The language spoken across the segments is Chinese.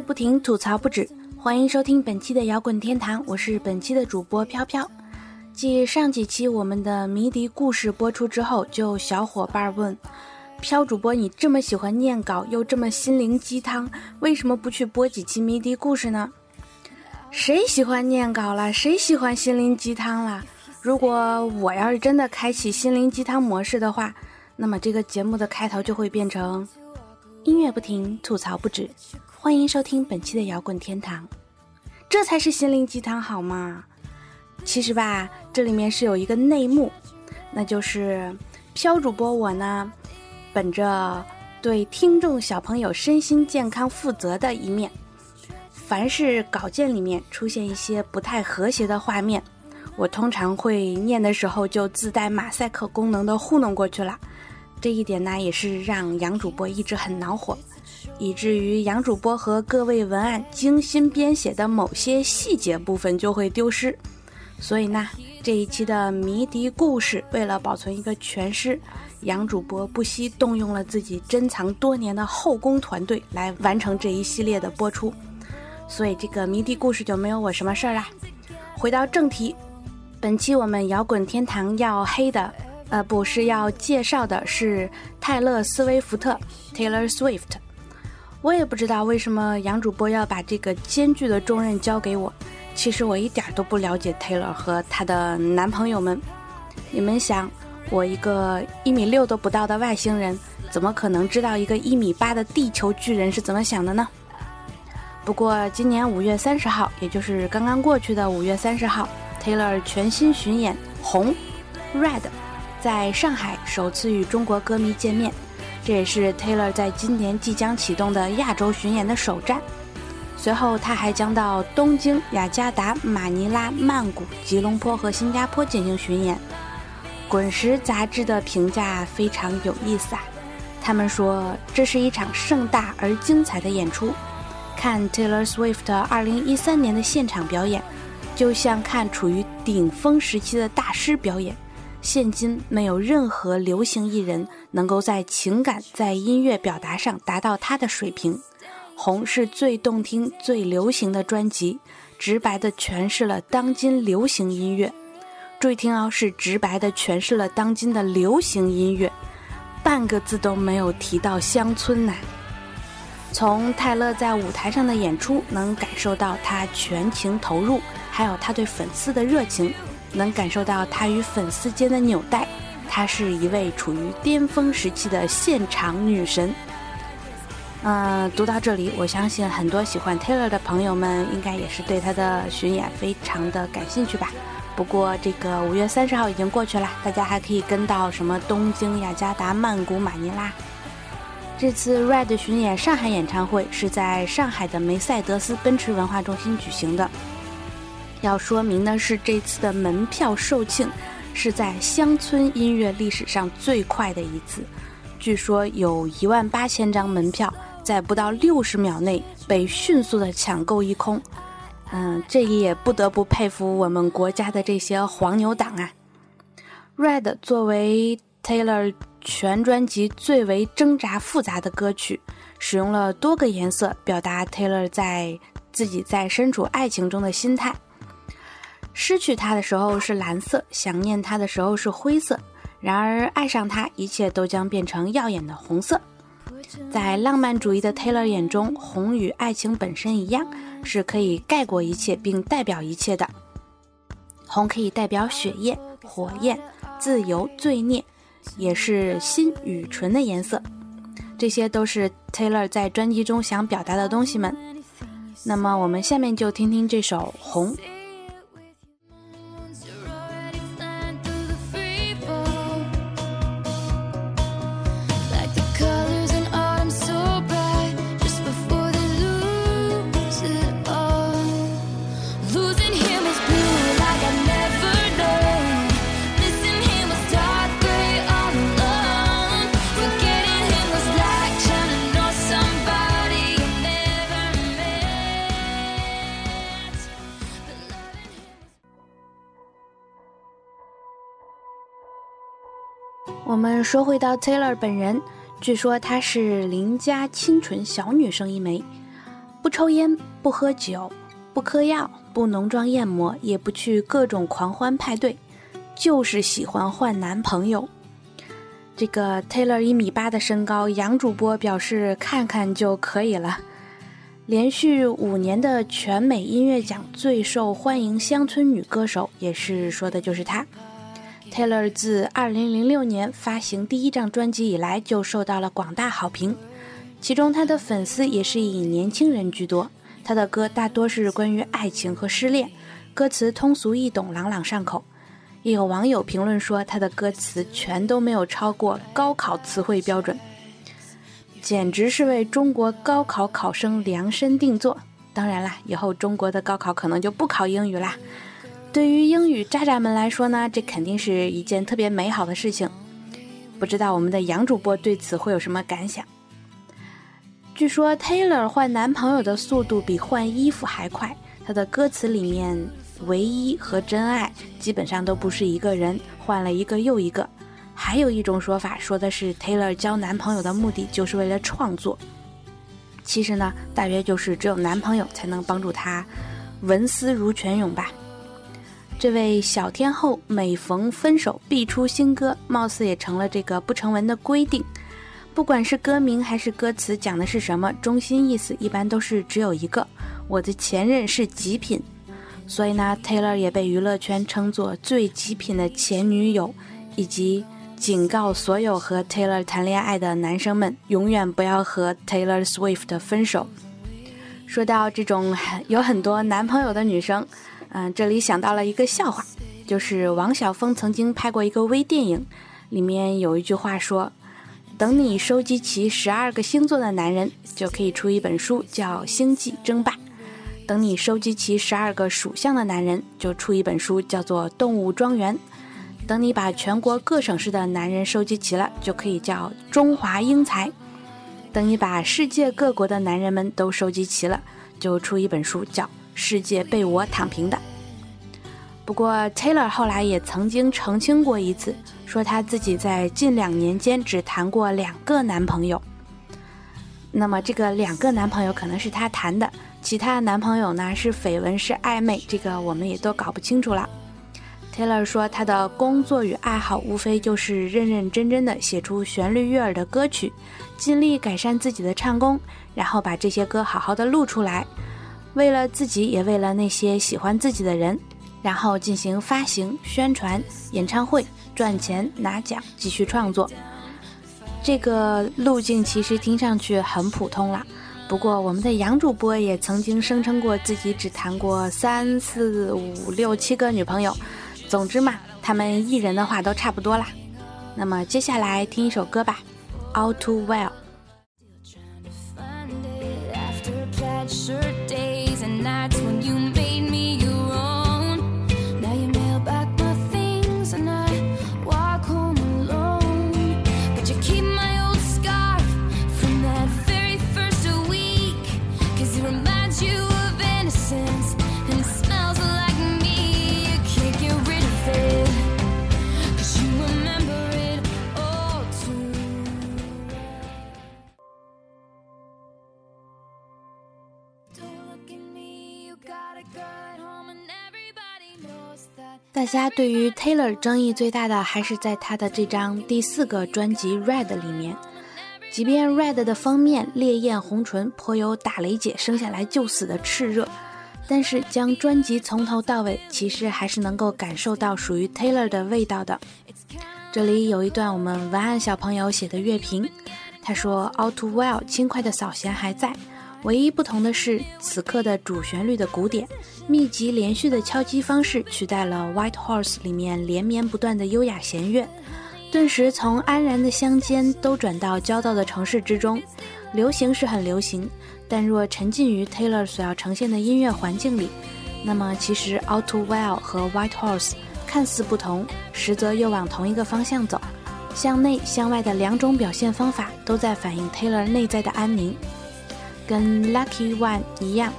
不停，吐槽不止，欢迎收听本期的摇滚天堂，我是本期的主播飘飘。继上几期我们的迷笛故事播出之后，就有小伙伴问：飘主播，你这么喜欢念稿，又这么心灵鸡汤，为什么不去播几期迷笛故事呢？谁喜欢念稿了？谁喜欢心灵鸡汤了？如果我要是真的开启心灵鸡汤模式的话，那么这个节目的开头就会变成音乐不停，吐槽不止。欢迎收听本期的摇滚天堂，这才是心灵鸡汤好吗？其实吧，这里面是有一个内幕，那就是飘主播我呢，本着对听众小朋友身心健康负责的一面，凡是稿件里面出现一些不太和谐的画面，我通常会念的时候就自带马赛克功能的糊弄过去了。这一点呢，也是让杨主播一直很恼火，以至于杨主播和各位文案精心编写的某些细节部分就会丢失。所以呢，这一期的迷笛故事，为了保存一个全尸，杨主播不惜动用了自己珍藏多年的后宫团队来完成这一系列的播出。所以这个迷笛故事就没有我什么事儿啦。回到正题，本期我们摇滚天堂要黑的。呃，不是要介绍的是泰勒·斯威夫特 （Taylor Swift）。我也不知道为什么杨主播要把这个艰巨的重任交给我。其实我一点都不了解 Taylor 和她的男朋友们。你们想，我一个一米六都不到的外星人，怎么可能知道一个一米八的地球巨人是怎么想的呢？不过今年五月三十号，也就是刚刚过去的五月三十号，Taylor 全新巡演《红》（Red）。在上海首次与中国歌迷见面，这也是 Taylor 在今年即将启动的亚洲巡演的首站。随后，他还将到东京、雅加达、马尼拉、曼谷、吉隆坡和新加坡进行巡演。滚石杂志的评价非常有意思啊，他们说这是一场盛大而精彩的演出。看 Taylor Swift 2013年的现场表演，就像看处于顶峰时期的大师表演。现今没有任何流行艺人能够在情感、在音乐表达上达到他的水平。红是最动听、最流行的专辑，直白地诠释了当今流行音乐。注意听哦，是直白地诠释了当今的流行音乐，半个字都没有提到乡村呐。从泰勒在舞台上的演出，能感受到他全情投入，还有他对粉丝的热情。能感受到她与粉丝间的纽带，她是一位处于巅峰时期的现场女神。嗯，读到这里，我相信很多喜欢 Taylor 的朋友们应该也是对她的巡演非常的感兴趣吧。不过这个五月三十号已经过去了，大家还可以跟到什么东京、雅加达、曼谷、马尼拉。这次 Red 巡演上海演唱会是在上海的梅赛德斯奔驰文化中心举行的。要说明的是，这次的门票售罄是在乡村音乐历史上最快的一次，据说有一万八千张门票在不到六十秒内被迅速的抢购一空。嗯，这也不得不佩服我们国家的这些黄牛党啊。Red 作为 Taylor 全专辑最为挣扎复杂的歌曲，使用了多个颜色表达 Taylor 在自己在身处爱情中的心态。失去他的时候是蓝色，想念他的时候是灰色，然而爱上他，一切都将变成耀眼的红色。在浪漫主义的 Taylor 眼中，红与爱情本身一样，是可以盖过一切并代表一切的。红可以代表血液、火焰、自由、罪孽，也是心与唇的颜色。这些都是 Taylor 在专辑中想表达的东西们。那么，我们下面就听听这首《红》。我们说回到 Taylor 本人，据说她是邻家清纯小女生一枚。不抽烟，不喝酒，不嗑药，不浓妆艳抹，也不去各种狂欢派对，就是喜欢换男朋友。这个 Taylor 一米八的身高，杨主播表示看看就可以了。连续五年的全美音乐奖最受欢迎乡村女歌手，也是说的就是她。Taylor 自2006年发行第一张专辑以来，就受到了广大好评。其中，她的粉丝也是以年轻人居多。她的歌大多是关于爱情和失恋，歌词通俗易懂，朗朗上口。也有网友评论说，她的歌词全都没有超过高考词汇标准，简直是为中国高考考生量身定做。当然啦，以后中国的高考可能就不考英语啦。对于英语渣渣们来说呢，这肯定是一件特别美好的事情。不知道我们的杨主播对此会有什么感想？据说 Taylor 换男朋友的速度比换衣服还快。他的歌词里面，唯一和真爱基本上都不是一个人，换了一个又一个。还有一种说法，说的是 Taylor 交男朋友的目的就是为了创作。其实呢，大约就是只有男朋友才能帮助他文思如泉涌吧。这位小天后每逢分手必出新歌，貌似也成了这个不成文的规定。不管是歌名还是歌词，讲的是什么，中心意思一般都是只有一个：我的前任是极品。所以呢，Taylor 也被娱乐圈称作最极品的前女友，以及警告所有和 Taylor 谈恋爱的男生们，永远不要和 Taylor Swift 分手。说到这种有很多男朋友的女生。嗯，这里想到了一个笑话，就是王晓峰曾经拍过一个微电影，里面有一句话说：“等你收集齐十二个星座的男人，就可以出一本书，叫《星际争霸》；等你收集齐十二个属相的男人，就出一本书，叫做《动物庄园》；等你把全国各省市的男人收集齐了，就可以叫《中华英才》；等你把世界各国的男人们都收集齐了，就出一本书，叫……世界被我躺平的。不过，Taylor 后来也曾经澄清过一次，说他自己在近两年间只谈过两个男朋友。那么，这个两个男朋友可能是他谈的，其他男朋友呢是绯闻是暧昧，这个我们也都搞不清楚了。Taylor 说，他的工作与爱好无非就是认认真真的写出旋律悦耳的歌曲，尽力改善自己的唱功，然后把这些歌好好的录出来。为了自己，也为了那些喜欢自己的人，然后进行发行、宣传、演唱会，赚钱拿奖，继续创作。这个路径其实听上去很普通了。不过，我们的杨主播也曾经声称过自己只谈过三四五六七个女朋友。总之嘛，他们艺人的话都差不多啦。那么接下来听一首歌吧，《All Too Well》。大家对于 Taylor 争议最大的还是在他的这张第四个专辑《Red》里面。即便《Red》的封面烈焰红唇颇有打雷姐生下来就死的炽热，但是将专辑从头到尾，其实还是能够感受到属于 Taylor 的味道的。这里有一段我们文案小朋友写的乐评，他说：“All too well，轻快的扫弦还在。”唯一不同的是，此刻的主旋律的鼓点密集连续的敲击方式取代了《White Horse》里面连绵不断的优雅弦乐，顿时从安然的乡间都转到焦躁的城市之中。流行是很流行，但若沉浸于 Taylor 所要呈现的音乐环境里，那么其实《All Too Well》和《White Horse》看似不同，实则又往同一个方向走。向内向外的两种表现方法，都在反映 Taylor 内在的安宁。跟 Lucky One 一样，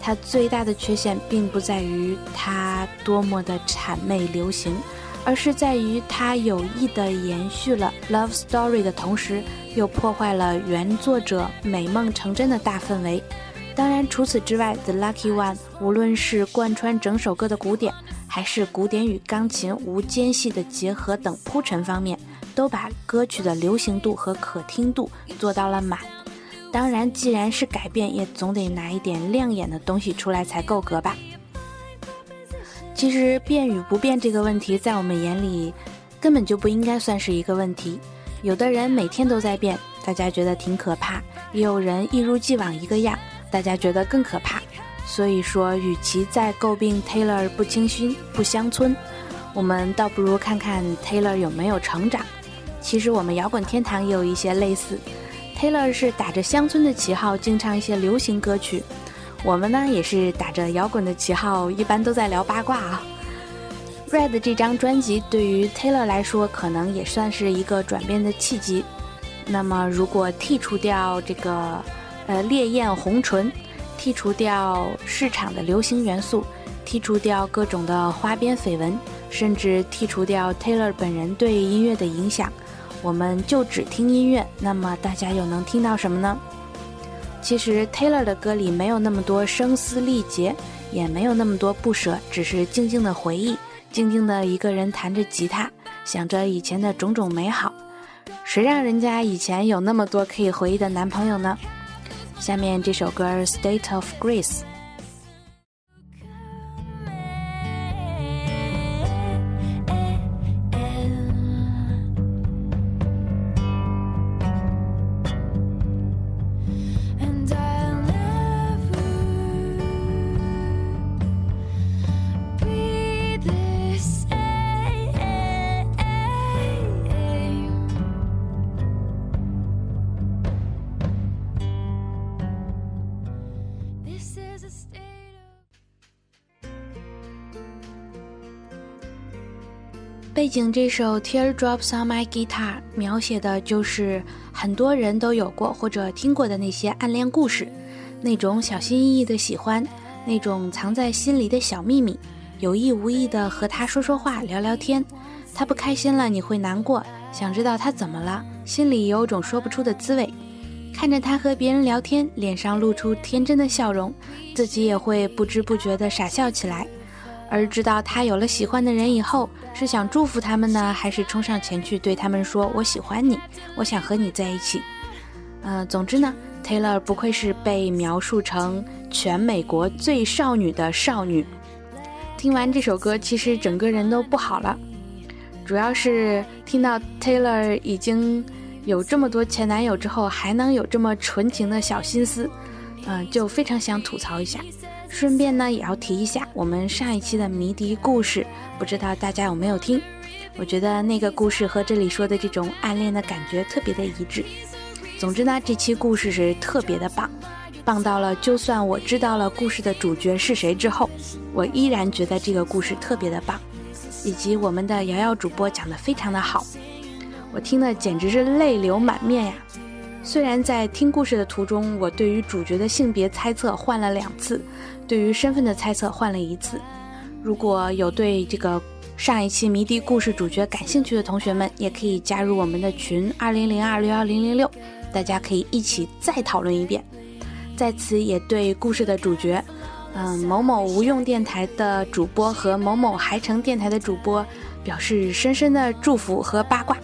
它最大的缺陷并不在于它多么的谄媚流行，而是在于它有意的延续了 Love Story 的同时，又破坏了原作者美梦成真的大氛围。当然，除此之外，《The Lucky One》无论是贯穿整首歌的鼓点，还是鼓点与钢琴无间隙的结合等铺陈方面，都把歌曲的流行度和可听度做到了满。当然，既然是改变，也总得拿一点亮眼的东西出来才够格吧。其实变与不变这个问题，在我们眼里根本就不应该算是一个问题。有的人每天都在变，大家觉得挺可怕；也有人一如既往一个样，大家觉得更可怕。所以说，与其在诟病 Taylor 不清新、不乡村，我们倒不如看看 Taylor 有没有成长。其实我们摇滚天堂也有一些类似，Taylor 是打着乡村的旗号，经常一些流行歌曲；我们呢，也是打着摇滚的旗号，一般都在聊八卦啊。Red 这张专辑对于 Taylor 来说，可能也算是一个转变的契机。那么，如果剔除掉这个呃烈焰红唇，剔除掉市场的流行元素，剔除掉各种的花边绯闻，甚至剔除掉 Taylor 本人对音乐的影响，我们就只听音乐，那么大家又能听到什么呢？其实 Taylor 的歌里没有那么多声嘶力竭，也没有那么多不舍，只是静静的回忆。静静的一个人弹着吉他，想着以前的种种美好。谁让人家以前有那么多可以回忆的男朋友呢？下面这首歌《State of Grace》。背景这首《Teardrops on My Guitar》描写的就是很多人都有过或者听过的那些暗恋故事，那种小心翼翼的喜欢，那种藏在心里的小秘密，有意无意的和他说说话、聊聊天。他不开心了，你会难过，想知道他怎么了，心里有种说不出的滋味。看着他和别人聊天，脸上露出天真的笑容，自己也会不知不觉地傻笑起来。而知道他有了喜欢的人以后，是想祝福他们呢，还是冲上前去对他们说“我喜欢你，我想和你在一起”？嗯，总之呢，Taylor 不愧是被描述成全美国最少女的少女。听完这首歌，其实整个人都不好了，主要是听到 Taylor 已经有这么多前男友之后，还能有这么纯情的小心思，嗯，就非常想吐槽一下。顺便呢，也要提一下我们上一期的迷笛故事，不知道大家有没有听？我觉得那个故事和这里说的这种暗恋的感觉特别的一致。总之呢，这期故事是特别的棒，棒到了就算我知道了故事的主角是谁之后，我依然觉得这个故事特别的棒，以及我们的瑶瑶主播讲的非常的好，我听的简直是泪流满面呀。虽然在听故事的途中，我对于主角的性别猜测换了两次，对于身份的猜测换了一次。如果有对这个上一期迷笛故事主角感兴趣的同学们，也可以加入我们的群二零零二六幺零零六，大家可以一起再讨论一遍。在此也对故事的主角，嗯，某某无用电台的主播和某某海城电台的主播，表示深深的祝福和八卦。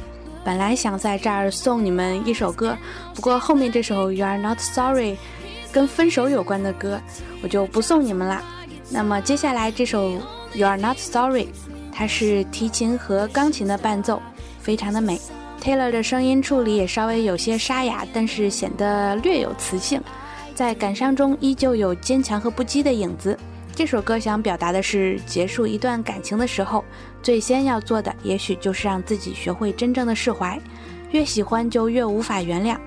本来想在这儿送你们一首歌，不过后面这首 You Are Not Sorry，跟分手有关的歌，我就不送你们啦。那么接下来这首 You Are Not Sorry，它是提琴和钢琴的伴奏，非常的美。Taylor 的声音处理也稍微有些沙哑，但是显得略有磁性，在感伤中依旧有坚强和不羁的影子。这首歌想表达的是，结束一段感情的时候，最先要做的，也许就是让自己学会真正的释怀。越喜欢就越无法原谅。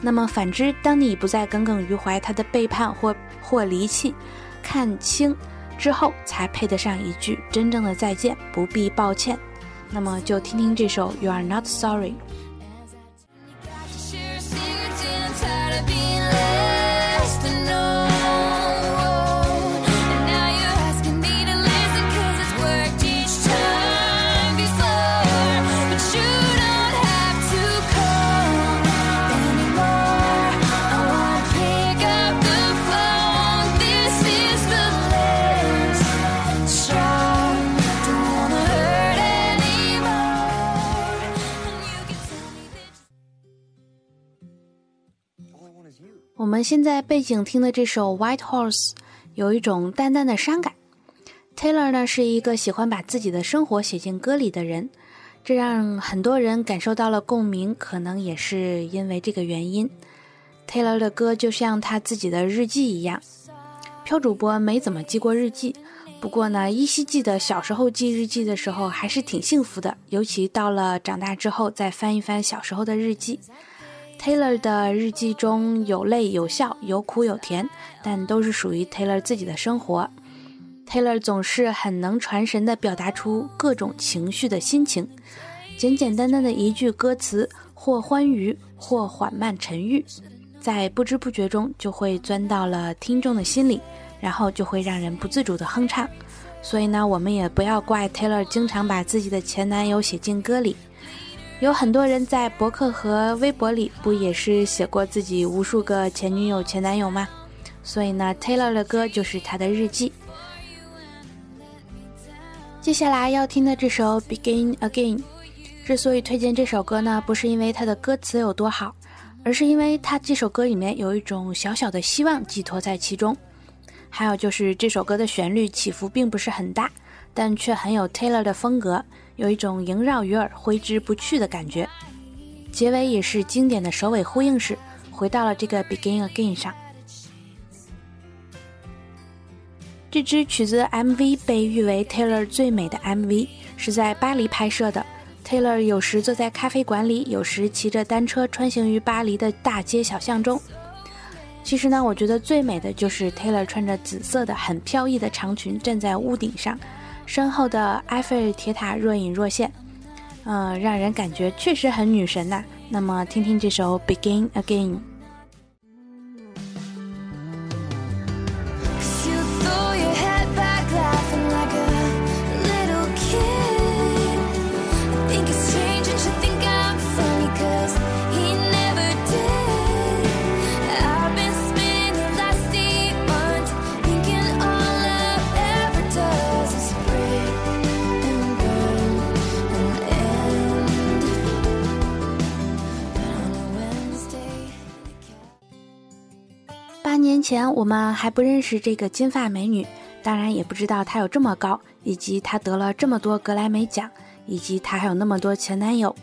那么反之，当你不再耿耿于怀他的背叛或或离弃，看清之后，才配得上一句真正的再见，不必抱歉。那么就听听这首 You Are Not Sorry。现在背景听的这首《White Horse》有一种淡淡的伤感。Taylor 呢是一个喜欢把自己的生活写进歌里的人，这让很多人感受到了共鸣，可能也是因为这个原因。Taylor 的歌就像他自己的日记一样。飘主播没怎么记过日记，不过呢，依稀记得小时候记日记的时候还是挺幸福的，尤其到了长大之后再翻一翻小时候的日记。Taylor 的日记中有泪有笑，有苦有甜，但都是属于 Taylor 自己的生活。Taylor 总是很能传神地表达出各种情绪的心情，简简单单的一句歌词，或欢愉，或缓慢沉郁，在不知不觉中就会钻到了听众的心里，然后就会让人不自主地哼唱。所以呢，我们也不要怪 Taylor 经常把自己的前男友写进歌里。有很多人在博客和微博里不也是写过自己无数个前女友、前男友吗？所以呢，Taylor 的歌就是他的日记。接下来要听的这首《Begin Again》，之所以推荐这首歌呢，不是因为它的歌词有多好，而是因为它这首歌里面有一种小小的希望寄托在其中。还有就是这首歌的旋律起伏并不是很大，但却很有 Taylor 的风格。有一种萦绕于耳、挥之不去的感觉，结尾也是经典的首尾呼应式，回到了这个 Begin Again 上。这支曲子 MV 被誉为 Taylor 最美的 MV，是在巴黎拍摄的。Taylor 有时坐在咖啡馆里，有时骑着单车穿行于巴黎的大街小巷中。其实呢，我觉得最美的就是 Taylor 穿着紫色的很飘逸的长裙站在屋顶上。身后的埃菲尔铁塔若隐若现，嗯，让人感觉确实很女神呐。那么，听听这首《Begin Again》。前我们还不认识这个金发美女，当然也不知道她有这么高，以及她得了这么多格莱美奖，以及她还有那么多前男友。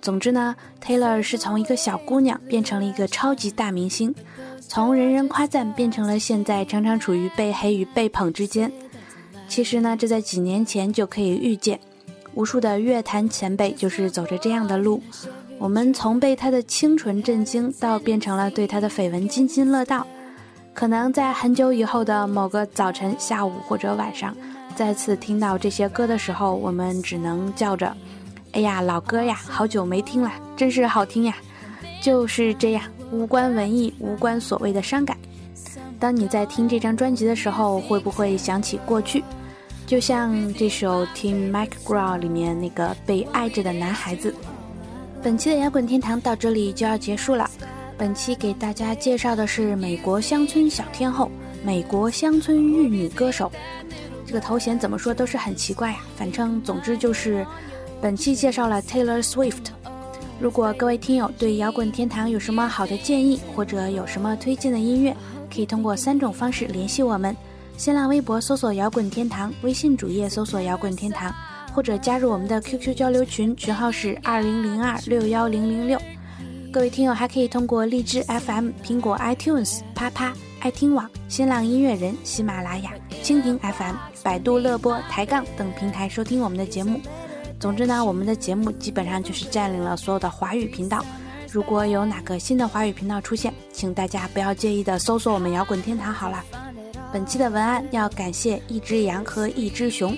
总之呢，Taylor 是从一个小姑娘变成了一个超级大明星，从人人夸赞变成了现在常常处于被黑与被捧之间。其实呢，这在几年前就可以预见，无数的乐坛前辈就是走着这样的路。我们从被她的清纯震惊，到变成了对她的绯闻津津乐道。可能在很久以后的某个早晨、下午或者晚上，再次听到这些歌的时候，我们只能叫着：“哎呀，老歌呀，好久没听了，真是好听呀！”就是这样，无关文艺，无关所谓的伤感。当你在听这张专辑的时候，会不会想起过去？就像这首《Tim McGraw》里面那个被爱着的男孩子。本期的摇滚天堂到这里就要结束了。本期给大家介绍的是美国乡村小天后、美国乡村玉女歌手，这个头衔怎么说都是很奇怪呀。反正总之就是，本期介绍了 Taylor Swift。如果各位听友对摇滚天堂有什么好的建议，或者有什么推荐的音乐，可以通过三种方式联系我们：新浪微博搜索“摇滚天堂”，微信主页搜索“摇滚天堂”，或者加入我们的 QQ 交流群，群号是二零零二六幺零零六。各位听友还可以通过荔枝 FM、苹果 iTunes、啪啪、爱听网、新浪音乐人、喜马拉雅、蜻蜓 FM、百度乐播、抬杠等平台收听我们的节目。总之呢，我们的节目基本上就是占领了所有的华语频道。如果有哪个新的华语频道出现，请大家不要介意的搜索我们摇滚天堂好了。本期的文案要感谢一只羊和一只熊。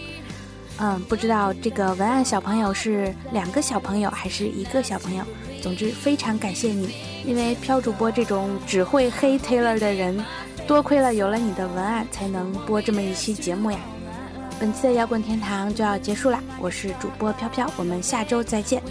嗯，不知道这个文案小朋友是两个小朋友还是一个小朋友。总之，非常感谢你，因为飘主播这种只会黑 Taylor 的人，多亏了有了你的文案，才能播这么一期节目呀。本期的摇滚天堂就要结束了，我是主播飘飘，我们下周再见。